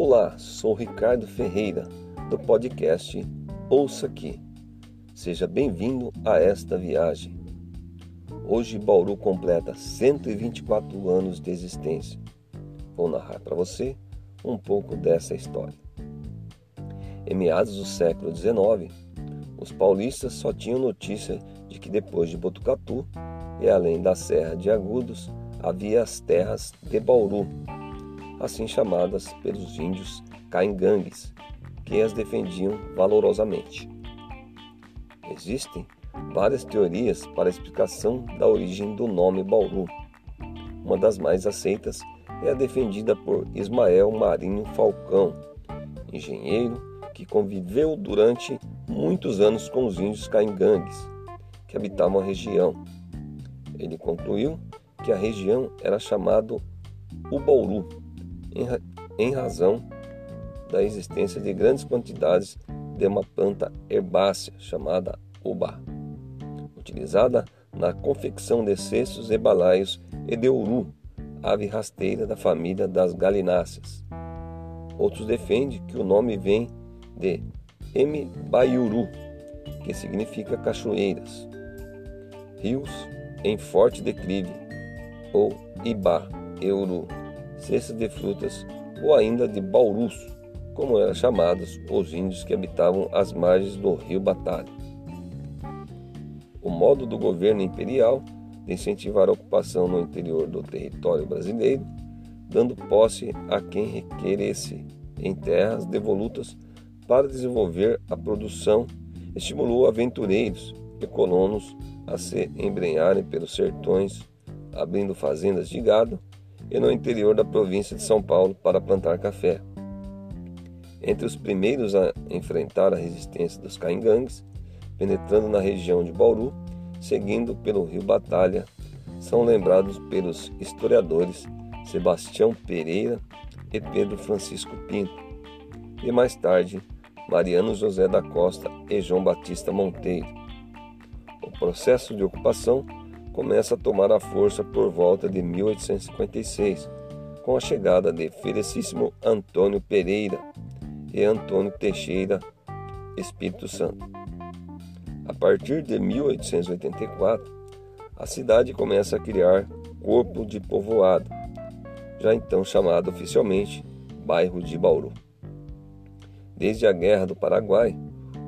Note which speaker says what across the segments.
Speaker 1: Olá, sou Ricardo Ferreira, do podcast Ouça Aqui. Seja bem-vindo a esta viagem. Hoje Bauru completa 124 anos de existência. Vou narrar para você um pouco dessa história. Em meados do século XIX, os paulistas só tinham notícia de que depois de Botucatu e além da Serra de Agudos havia as terras de Bauru, assim chamadas pelos índios caingangues, que as defendiam valorosamente. Existem várias teorias para a explicação da origem do nome Bauru. Uma das mais aceitas é a defendida por Ismael Marinho Falcão, engenheiro que conviveu durante muitos anos com os índios caingangues, que habitavam a região. Ele concluiu que a região era chamada Ubauru, em razão da existência de grandes quantidades de uma planta herbácea chamada ubá, utilizada na confecção de cestos e balaios e de uru, ave rasteira da família das galináceas. Outros defendem que o nome vem de Mbaiuru, que significa cachoeiras, rios em forte declive, ou Ibá, Euru, cestas de frutas ou ainda de baurus, como eram chamados os índios que habitavam as margens do rio Batalha. O modo do governo imperial de incentivar a ocupação no interior do território brasileiro, dando posse a quem requeresse em terras devolutas para desenvolver a produção, estimulou aventureiros e colonos a se embrenharem pelos sertões, abrindo fazendas de gado e no interior da província de São Paulo para plantar café. Entre os primeiros a enfrentar a resistência dos caingangues, penetrando na região de Bauru, seguindo pelo rio Batalha, são lembrados pelos historiadores Sebastião Pereira e Pedro Francisco Pinto, e mais tarde Mariano José da Costa e João Batista Monteiro. O processo de ocupação começa a tomar a força por volta de 1856, com a chegada de Felicíssimo Antônio Pereira e Antônio Teixeira Espírito Santo. A partir de 1884, a cidade começa a criar corpo de povoado, já então chamado oficialmente bairro de Bauru. Desde a Guerra do Paraguai,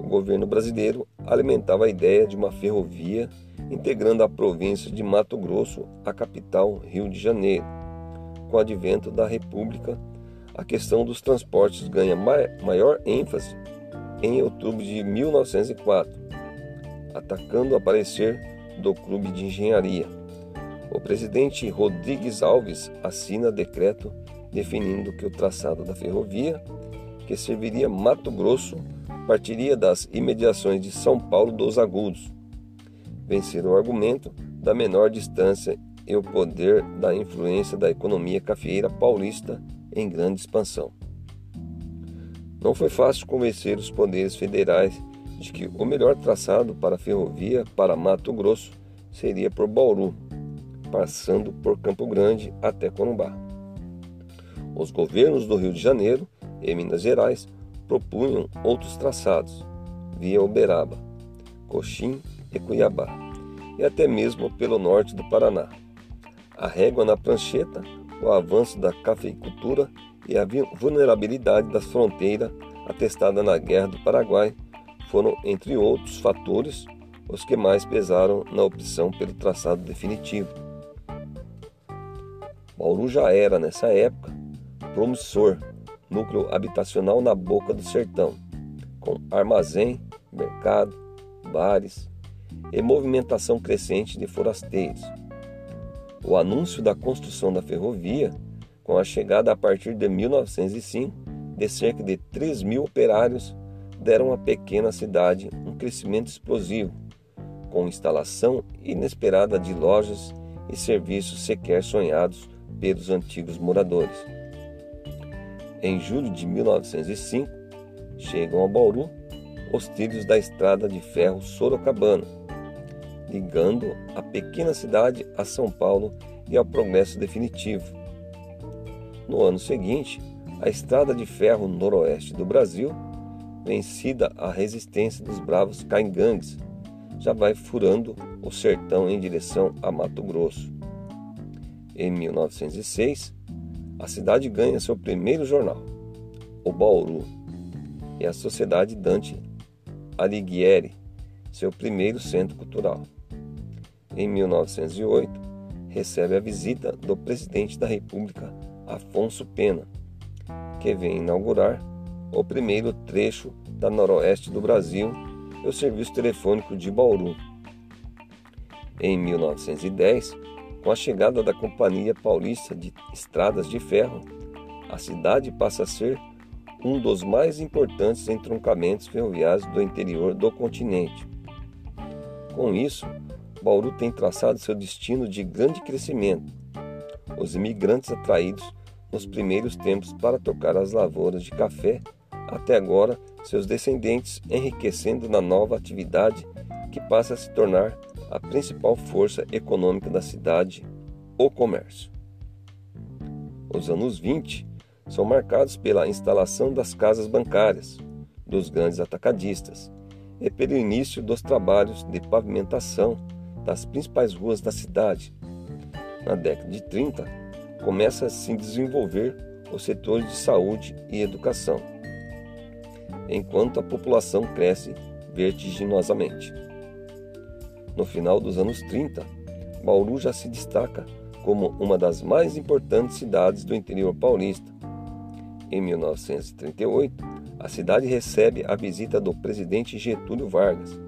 Speaker 1: o governo brasileiro alimentava a ideia de uma ferrovia integrando a província de Mato Grosso à capital Rio de Janeiro. Com o advento da República, a questão dos transportes ganha maior ênfase em outubro de 1904, atacando o aparecer do Clube de Engenharia. O presidente Rodrigues Alves assina decreto definindo que o traçado da ferrovia, que serviria Mato Grosso, partiria das imediações de São Paulo dos Agudos, vencer o argumento da menor distância e o poder da influência da economia cafeeira paulista em grande expansão. Não foi fácil convencer os poderes federais de que o melhor traçado para a ferrovia para Mato Grosso seria por Bauru, passando por Campo Grande até Corumbá. Os governos do Rio de Janeiro e Minas Gerais propunham outros traçados, via Uberaba, Coxim e Cuiabá, e até mesmo pelo norte do Paraná. A régua na prancheta, o avanço da cafeicultura e a vulnerabilidade das fronteiras atestada na Guerra do Paraguai foram, entre outros fatores, os que mais pesaram na opção pelo traçado definitivo. Bauru já era, nessa época, promissor, núcleo habitacional na boca do sertão, com armazém, mercado, bares, e movimentação crescente de forasteiros. O anúncio da construção da ferrovia, com a chegada a partir de 1905 de cerca de 3 mil operários, deram à pequena cidade um crescimento explosivo, com instalação inesperada de lojas e serviços sequer sonhados pelos antigos moradores. Em julho de 1905, chegam a Bauru os trilhos da estrada de ferro Sorocabana, ligando a pequena cidade a São Paulo e ao progresso definitivo. No ano seguinte, a estrada de ferro noroeste do Brasil, vencida a resistência dos bravos caingangues, já vai furando o sertão em direção a Mato Grosso. Em 1906, a cidade ganha seu primeiro jornal, o Bauru, e a Sociedade Dante Alighieri, seu primeiro centro cultural. Em 1908, recebe a visita do presidente da República, Afonso Pena, que vem inaugurar o primeiro trecho da noroeste do Brasil e o serviço telefônico de Bauru. Em 1910, com a chegada da Companhia Paulista de Estradas de Ferro, a cidade passa a ser um dos mais importantes entroncamentos ferroviários do interior do continente. Com isso, Bauru tem traçado seu destino de grande crescimento. Os imigrantes atraídos nos primeiros tempos para tocar as lavouras de café, até agora seus descendentes enriquecendo na nova atividade que passa a se tornar a principal força econômica da cidade, o comércio. Os anos 20 são marcados pela instalação das casas bancárias, dos grandes atacadistas e pelo início dos trabalhos de pavimentação das principais ruas da cidade. Na década de 30, começa a se desenvolver os setores de saúde e educação, enquanto a população cresce vertiginosamente. No final dos anos 30, Bauru já se destaca como uma das mais importantes cidades do interior paulista. Em 1938, a cidade recebe a visita do presidente Getúlio Vargas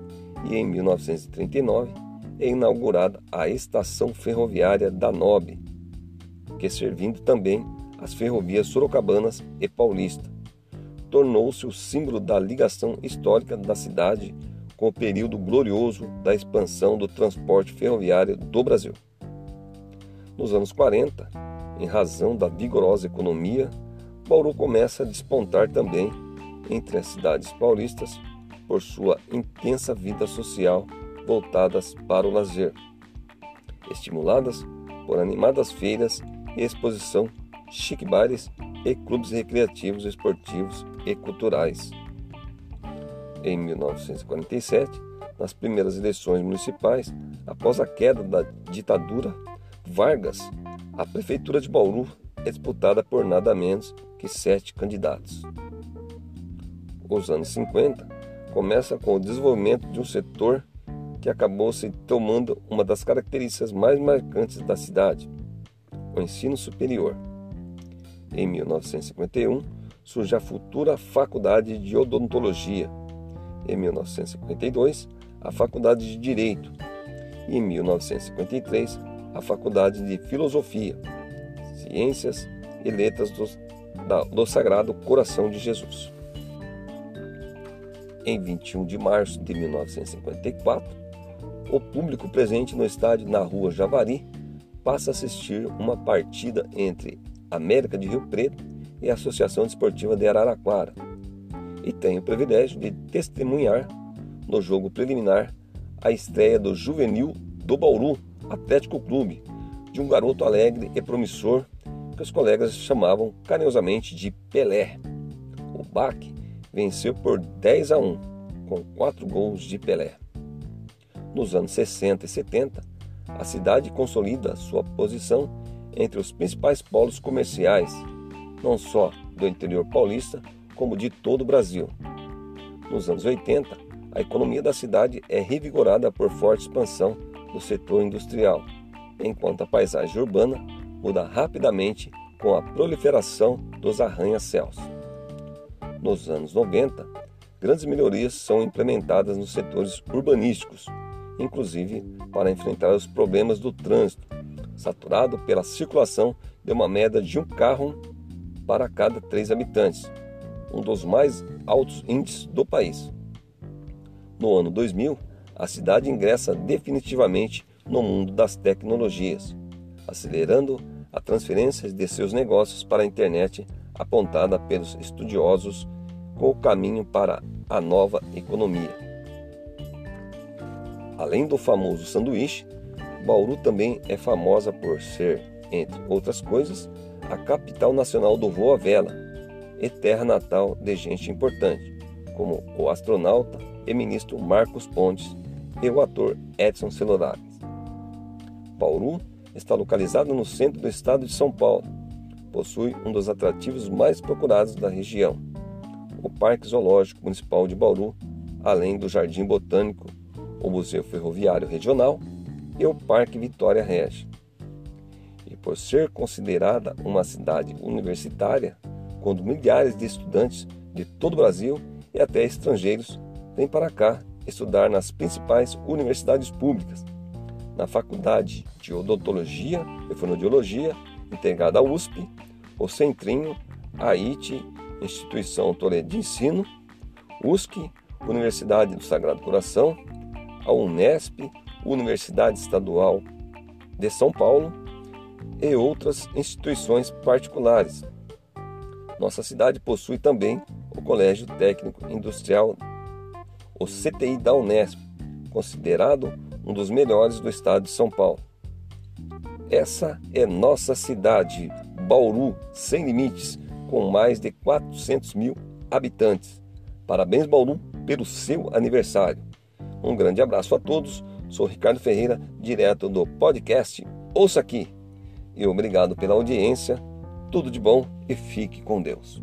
Speaker 1: e em 1939 é inaugurada a estação ferroviária da Nobe, que servindo também as ferrovias sorocabanas e paulista, tornou-se o símbolo da ligação histórica da cidade com o período glorioso da expansão do transporte ferroviário do Brasil. Nos anos 40, em razão da vigorosa economia, Bauru começa a despontar também entre as cidades paulistas por sua intensa vida social voltadas para o lazer, estimuladas por animadas feiras e exposição, chique bares e clubes recreativos, esportivos e culturais em 1947, nas primeiras eleições municipais, após a queda da ditadura Vargas, a prefeitura de Bauru é disputada por nada menos que sete candidatos. Os anos 50 começa com o desenvolvimento de um setor que acabou se tomando uma das características mais marcantes da cidade, o ensino superior. Em 1951, surge a futura Faculdade de Odontologia, em 1952, a Faculdade de Direito e, em 1953, a Faculdade de Filosofia, Ciências e Letras do, da, do Sagrado Coração de Jesus. Em 21 de março de 1954, o público presente no estádio na Rua Javari passa a assistir uma partida entre América de Rio Preto e a Associação Desportiva de Araraquara, e tenho o privilégio de testemunhar no jogo preliminar a estreia do juvenil do Bauru Atlético Clube, de um garoto alegre e promissor que os colegas chamavam carinhosamente de Pelé. O BAC venceu por 10 a 1, com quatro gols de Pelé. Nos anos 60 e 70, a cidade consolida sua posição entre os principais polos comerciais, não só do interior paulista, como de todo o Brasil. Nos anos 80, a economia da cidade é revigorada por forte expansão do setor industrial, enquanto a paisagem urbana muda rapidamente com a proliferação dos arranha-céus. Nos anos 90, grandes melhorias são implementadas nos setores urbanísticos, inclusive para enfrentar os problemas do trânsito, saturado pela circulação de uma média de um carro para cada três habitantes, um dos mais altos índices do país. No ano 2000, a cidade ingressa definitivamente no mundo das tecnologias, acelerando a transferência de seus negócios para a internet apontada pelos estudiosos com o caminho para a nova economia. Além do famoso sanduíche, Bauru também é famosa por ser, entre outras coisas, a capital nacional do voo à vela, e terra natal de gente importante, como o astronauta e ministro Marcos Pontes e o ator Edson Celulares. Bauru está localizado no centro do estado de São Paulo. Possui um dos atrativos mais procurados da região, o Parque Zoológico Municipal de Bauru, além do Jardim Botânico, o Museu Ferroviário Regional e o Parque Vitória Regia. E por ser considerada uma cidade universitária, quando milhares de estudantes de todo o Brasil e até estrangeiros vêm para cá estudar nas principais universidades públicas, na Faculdade de Odontologia e Fonoaudiologia, integrada à USP, o Centrinho, a IT, Instituição Toledo de Ensino, USC, Universidade do Sagrado Coração, a Unesp, Universidade Estadual de São Paulo e outras instituições particulares. Nossa cidade possui também o Colégio Técnico Industrial, o CTI da Unesp, considerado um dos melhores do estado de São Paulo. Essa é nossa cidade, Bauru, sem limites, com mais de 400 mil habitantes. Parabéns, Bauru, pelo seu aniversário. Um grande abraço a todos. Sou Ricardo Ferreira, direto do podcast Ouça Aqui. E obrigado pela audiência. Tudo de bom e fique com Deus.